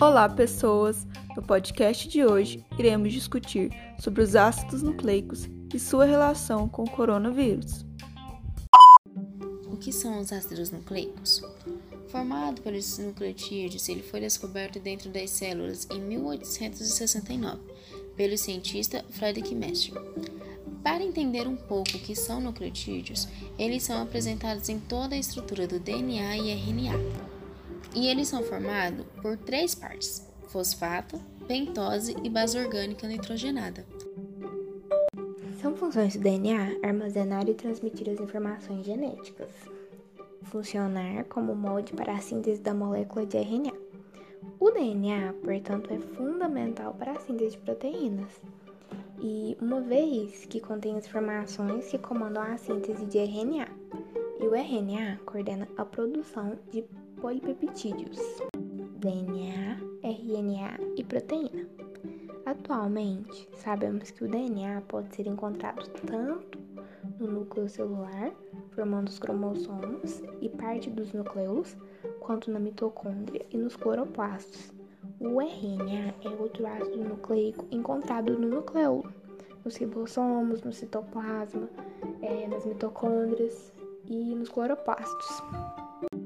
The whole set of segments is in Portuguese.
Olá, pessoas! No podcast de hoje, iremos discutir sobre os ácidos nucleicos e sua relação com o coronavírus. O que são os ácidos nucleicos? Formado pelos nucleotídeos, ele foi descoberto dentro das células em 1869 pelo cientista Frederick Mestre. Para entender um pouco o que são nucleotídeos, eles são apresentados em toda a estrutura do DNA e RNA. E eles são formados por três partes: fosfato, pentose e base orgânica nitrogenada. São funções do DNA armazenar e transmitir as informações genéticas, funcionar como molde para a síntese da molécula de RNA. O DNA, portanto, é fundamental para a síntese de proteínas. E uma vez que contém as informações que comandam a síntese de RNA, e o RNA coordena a produção de polipeptídeos, DNA, RNA e proteína. Atualmente, sabemos que o DNA pode ser encontrado tanto no núcleo celular, formando os cromossomos e parte dos núcleos, quanto na mitocôndria e nos cloroplastos. O RNA é outro ácido nucleico encontrado no núcleo, nos ribossomos, no citoplasma, é, nas mitocôndrias e nos cloroplastos.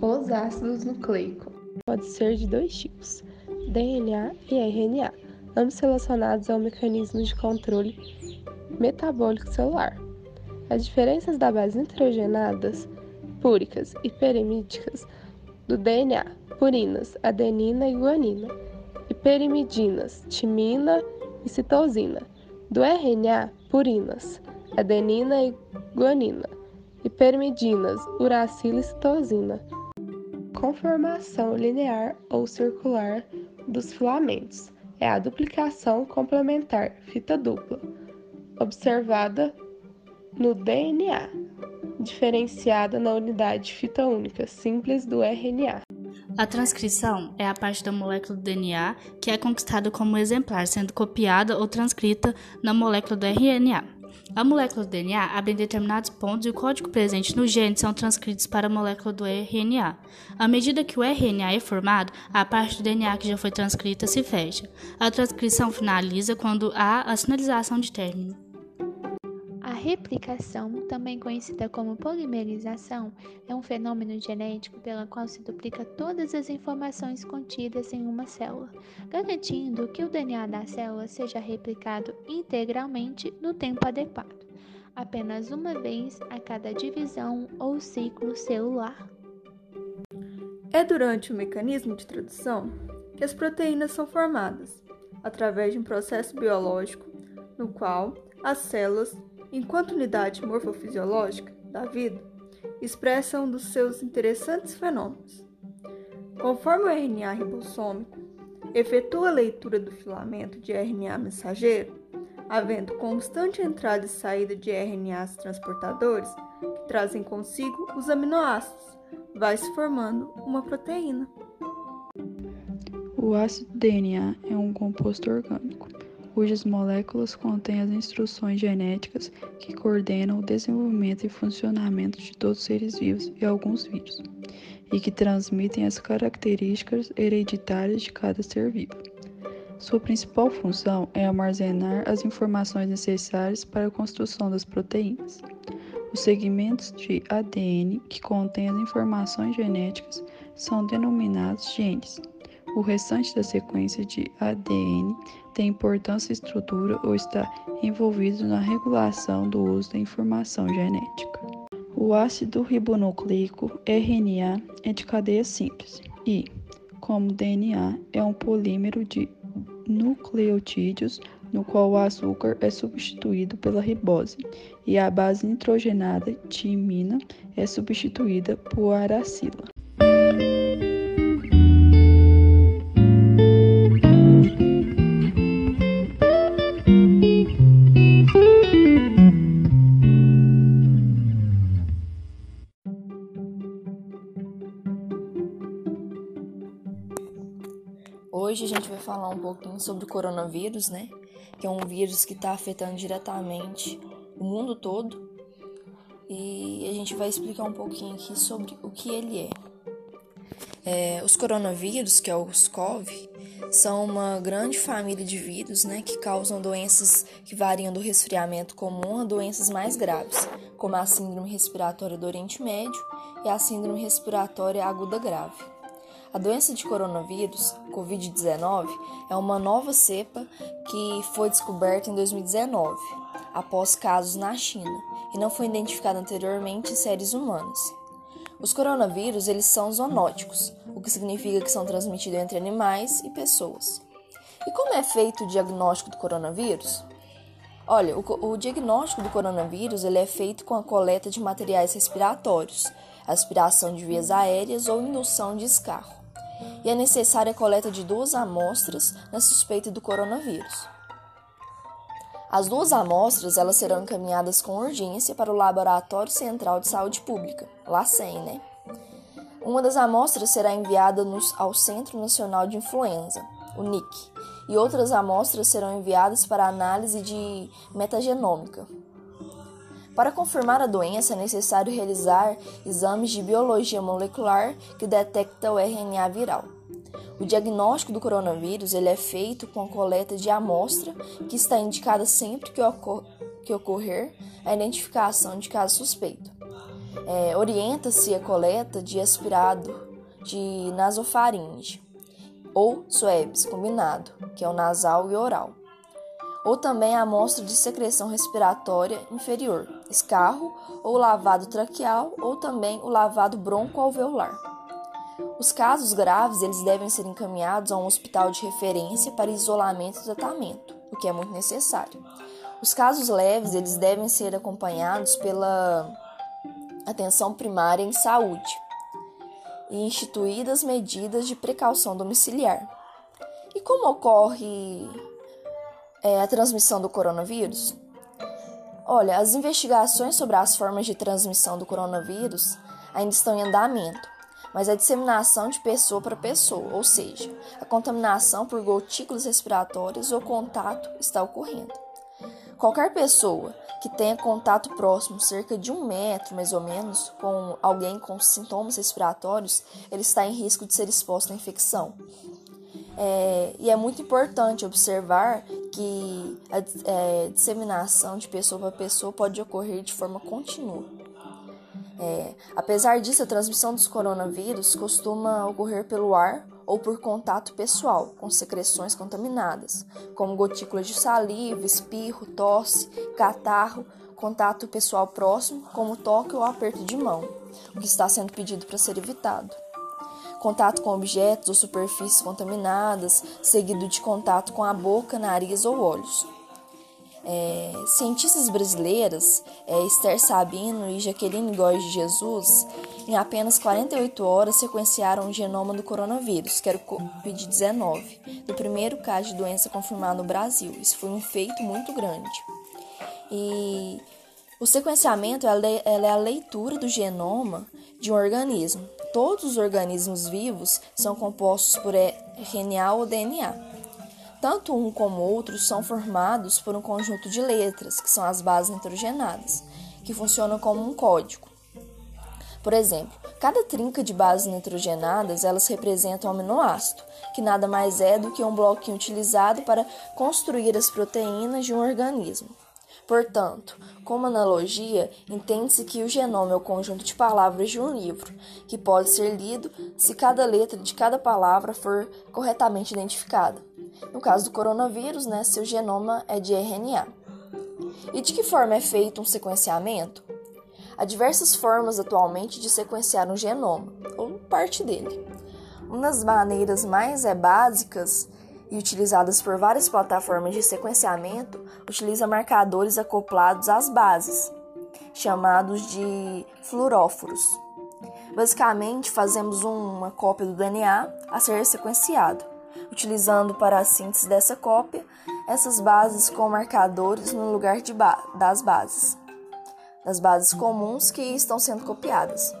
Os ácidos nucleicos pode ser de dois tipos, DNA e RNA, ambos relacionados ao mecanismo de controle metabólico celular. As diferenças da base nitrogenadas, púricas e perimídicas do DNA, purinas, adenina e guanina, e perimidinas, timina e citosina, do RNA, purinas, adenina e guanina, e perimidinas, uracila e citosina conformação linear ou circular dos filamentos. É a duplicação complementar, fita dupla, observada no DNA, diferenciada na unidade fita única simples do RNA. A transcrição é a parte da molécula do DNA que é conquistada como exemplar, sendo copiada ou transcrita na molécula do RNA. A molécula do DNA abre determinados pontos e o código presente no gene são transcritos para a molécula do RNA. À medida que o RNA é formado, a parte do DNA que já foi transcrita se fecha. A transcrição finaliza quando há a sinalização de término. Replicação, também conhecida como polimerização, é um fenômeno genético pela qual se duplica todas as informações contidas em uma célula, garantindo que o DNA da célula seja replicado integralmente no tempo adequado, apenas uma vez a cada divisão ou ciclo celular. É durante o mecanismo de tradução que as proteínas são formadas, através de um processo biológico no qual as células enquanto unidade morfofisiológica da vida, expressa um dos seus interessantes fenômenos. Conforme o RNA ribossômico efetua a leitura do filamento de RNA mensageiro, havendo constante entrada e saída de RNAs transportadores que trazem consigo os aminoácidos, vai se formando uma proteína. O ácido DNA é um composto orgânico cujas moléculas contêm as instruções genéticas que coordenam o desenvolvimento e funcionamento de todos os seres vivos e alguns vírus, e que transmitem as características hereditárias de cada ser vivo. Sua principal função é armazenar as informações necessárias para a construção das proteínas. Os segmentos de ADN que contêm as informações genéticas são denominados genes. O restante da sequência de ADN tem importância estrutura ou está envolvido na regulação do uso da informação genética. O ácido ribonucleico RNA é de cadeia simples e, como DNA, é um polímero de nucleotídeos no qual o açúcar é substituído pela ribose e a base nitrogenada timina é substituída por aracila. Falar um pouquinho sobre o coronavírus, né? Que é um vírus que está afetando diretamente o mundo todo. E a gente vai explicar um pouquinho aqui sobre o que ele é. é os coronavírus, que é os COV, são uma grande família de vírus né, que causam doenças que variam do resfriamento comum a doenças mais graves, como a síndrome respiratória do Oriente Médio e a síndrome respiratória aguda grave. A doença de coronavírus, Covid-19, é uma nova cepa que foi descoberta em 2019, após casos na China, e não foi identificada anteriormente em seres humanos. Os coronavírus eles são zoonóticos, o que significa que são transmitidos entre animais e pessoas. E como é feito o diagnóstico do coronavírus? Olha, o, o diagnóstico do coronavírus ele é feito com a coleta de materiais respiratórios, aspiração de vias aéreas ou indução de escarro. E é necessária a coleta de duas amostras na suspeita do coronavírus. As duas amostras elas serão encaminhadas com urgência para o Laboratório Central de Saúde Pública, LACEN, né? Uma das amostras será enviada nos, ao Centro Nacional de Influenza, o NIC, e outras amostras serão enviadas para análise de metagenômica. Para confirmar a doença, é necessário realizar exames de biologia molecular que detectam o RNA viral. O diagnóstico do coronavírus ele é feito com a coleta de amostra, que está indicada sempre que, ocor que ocorrer a identificação de caso suspeito. É, Orienta-se a coleta de aspirado de nasofaringe ou SWABs combinado, que é o nasal e oral. Ou também a amostra de secreção respiratória inferior, escarro ou lavado traqueal, ou também o lavado broncoalveolar. Os casos graves eles devem ser encaminhados a um hospital de referência para isolamento e tratamento, o que é muito necessário. Os casos leves eles devem ser acompanhados pela atenção primária em saúde e instituídas medidas de precaução domiciliar. E como ocorre é, a transmissão do coronavírus? Olha, as investigações sobre as formas de transmissão do coronavírus ainda estão em andamento mas a disseminação de pessoa para pessoa, ou seja, a contaminação por gotículas respiratórias ou contato está ocorrendo. Qualquer pessoa que tenha contato próximo, cerca de um metro mais ou menos, com alguém com sintomas respiratórios, ele está em risco de ser exposto à infecção. É, e é muito importante observar que a é, disseminação de pessoa para pessoa pode ocorrer de forma contínua. É, apesar disso, a transmissão dos coronavírus costuma ocorrer pelo ar ou por contato pessoal com secreções contaminadas, como gotículas de saliva, espirro, tosse, catarro, contato pessoal próximo, como toque ou aperto de mão, o que está sendo pedido para ser evitado. Contato com objetos ou superfícies contaminadas, seguido de contato com a boca, nariz ou olhos. É, cientistas brasileiras, é, Esther Sabino e Jaqueline Góes de Jesus, em apenas 48 horas sequenciaram o genoma do coronavírus, que era o Covid-19, do primeiro caso de doença confirmado no Brasil. Isso foi um feito muito grande. E o sequenciamento ela é a leitura do genoma de um organismo. Todos os organismos vivos são compostos por RNA ou DNA. Tanto um como outro são formados por um conjunto de letras, que são as bases nitrogenadas, que funcionam como um código. Por exemplo, cada trinca de bases nitrogenadas, elas representam um aminoácido, que nada mais é do que um bloquinho utilizado para construir as proteínas de um organismo. Portanto, como analogia, entende-se que o genoma é o conjunto de palavras de um livro, que pode ser lido se cada letra de cada palavra for corretamente identificada. No caso do coronavírus, né, seu genoma é de RNA. E de que forma é feito um sequenciamento? Há diversas formas atualmente de sequenciar um genoma, ou parte dele. Uma das maneiras mais é, básicas e utilizadas por várias plataformas de sequenciamento utiliza marcadores acoplados às bases, chamados de fluoróforos. Basicamente, fazemos uma cópia do DNA a ser sequenciado utilizando para a síntese dessa cópia essas bases com marcadores no lugar ba das bases, das bases comuns que estão sendo copiadas.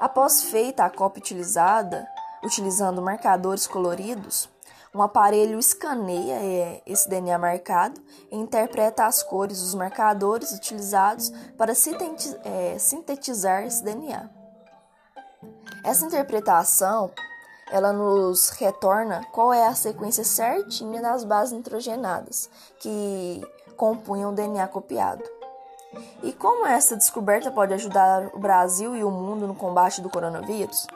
Após feita a cópia utilizada, utilizando marcadores coloridos, um aparelho escaneia é, esse DNA marcado e interpreta as cores dos marcadores utilizados para é, sintetizar esse DNA. Essa interpretação ela nos retorna qual é a sequência certinha das bases nitrogenadas que compunham o DNA copiado. E como essa descoberta pode ajudar o Brasil e o mundo no combate do coronavírus?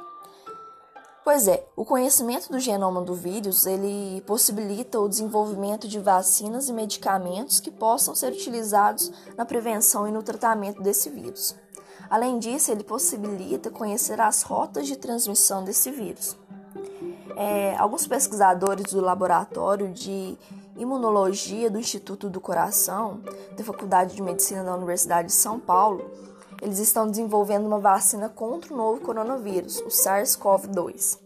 Pois é, o conhecimento do genoma do vírus, ele possibilita o desenvolvimento de vacinas e medicamentos que possam ser utilizados na prevenção e no tratamento desse vírus. Além disso, ele possibilita conhecer as rotas de transmissão desse vírus. É, alguns pesquisadores do laboratório de imunologia do Instituto do Coração, da Faculdade de Medicina da Universidade de São Paulo, eles estão desenvolvendo uma vacina contra o novo coronavírus, o SARS-CoV-2,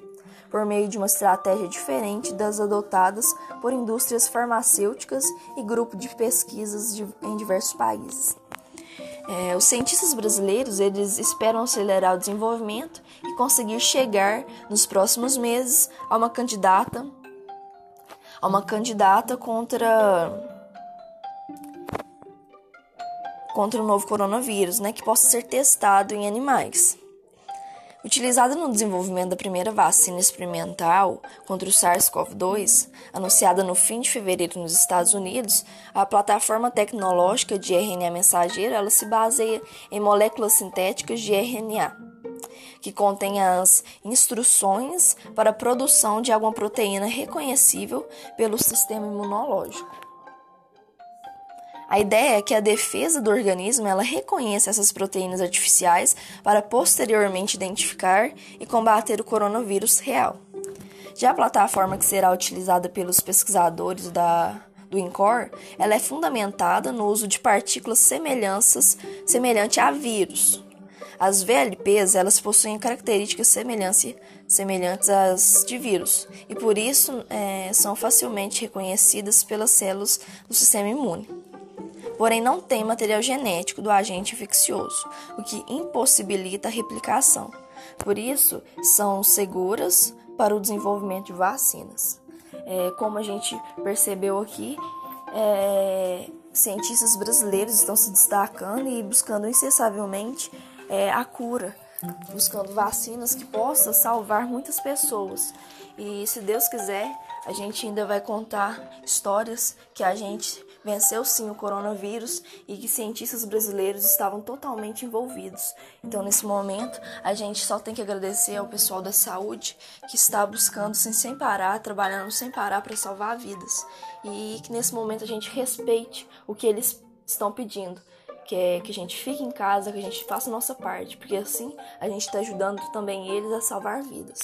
por meio de uma estratégia diferente das adotadas por indústrias farmacêuticas e grupos de pesquisas de, em diversos países. É, os cientistas brasileiros eles esperam acelerar o desenvolvimento e conseguir chegar nos próximos meses a uma candidata a uma candidata contra contra o novo coronavírus, né, que possa ser testado em animais. Utilizada no desenvolvimento da primeira vacina experimental contra o SARS-CoV-2, anunciada no fim de fevereiro nos Estados Unidos, a plataforma tecnológica de RNA mensageiro ela se baseia em moléculas sintéticas de RNA, que contém as instruções para a produção de alguma proteína reconhecível pelo sistema imunológico. A ideia é que a defesa do organismo ela reconheça essas proteínas artificiais para posteriormente identificar e combater o coronavírus real. Já a plataforma que será utilizada pelos pesquisadores da, do INCOR, ela é fundamentada no uso de partículas semelhanças semelhante a vírus. As VLPs elas possuem características semelhantes às de vírus e por isso é, são facilmente reconhecidas pelas células do sistema imune porém não tem material genético do agente infeccioso, o que impossibilita a replicação. Por isso, são seguras para o desenvolvimento de vacinas. É, como a gente percebeu aqui, é, cientistas brasileiros estão se destacando e buscando incessavelmente é, a cura, buscando vacinas que possam salvar muitas pessoas. E se Deus quiser, a gente ainda vai contar histórias que a gente venceu sim o coronavírus e que cientistas brasileiros estavam totalmente envolvidos. Então, nesse momento, a gente só tem que agradecer ao pessoal da saúde que está buscando sem, sem parar, trabalhando sem parar para salvar vidas. E que nesse momento a gente respeite o que eles estão pedindo que é que a gente fique em casa, que a gente faça a nossa parte, porque assim a gente está ajudando também eles a salvar vidas.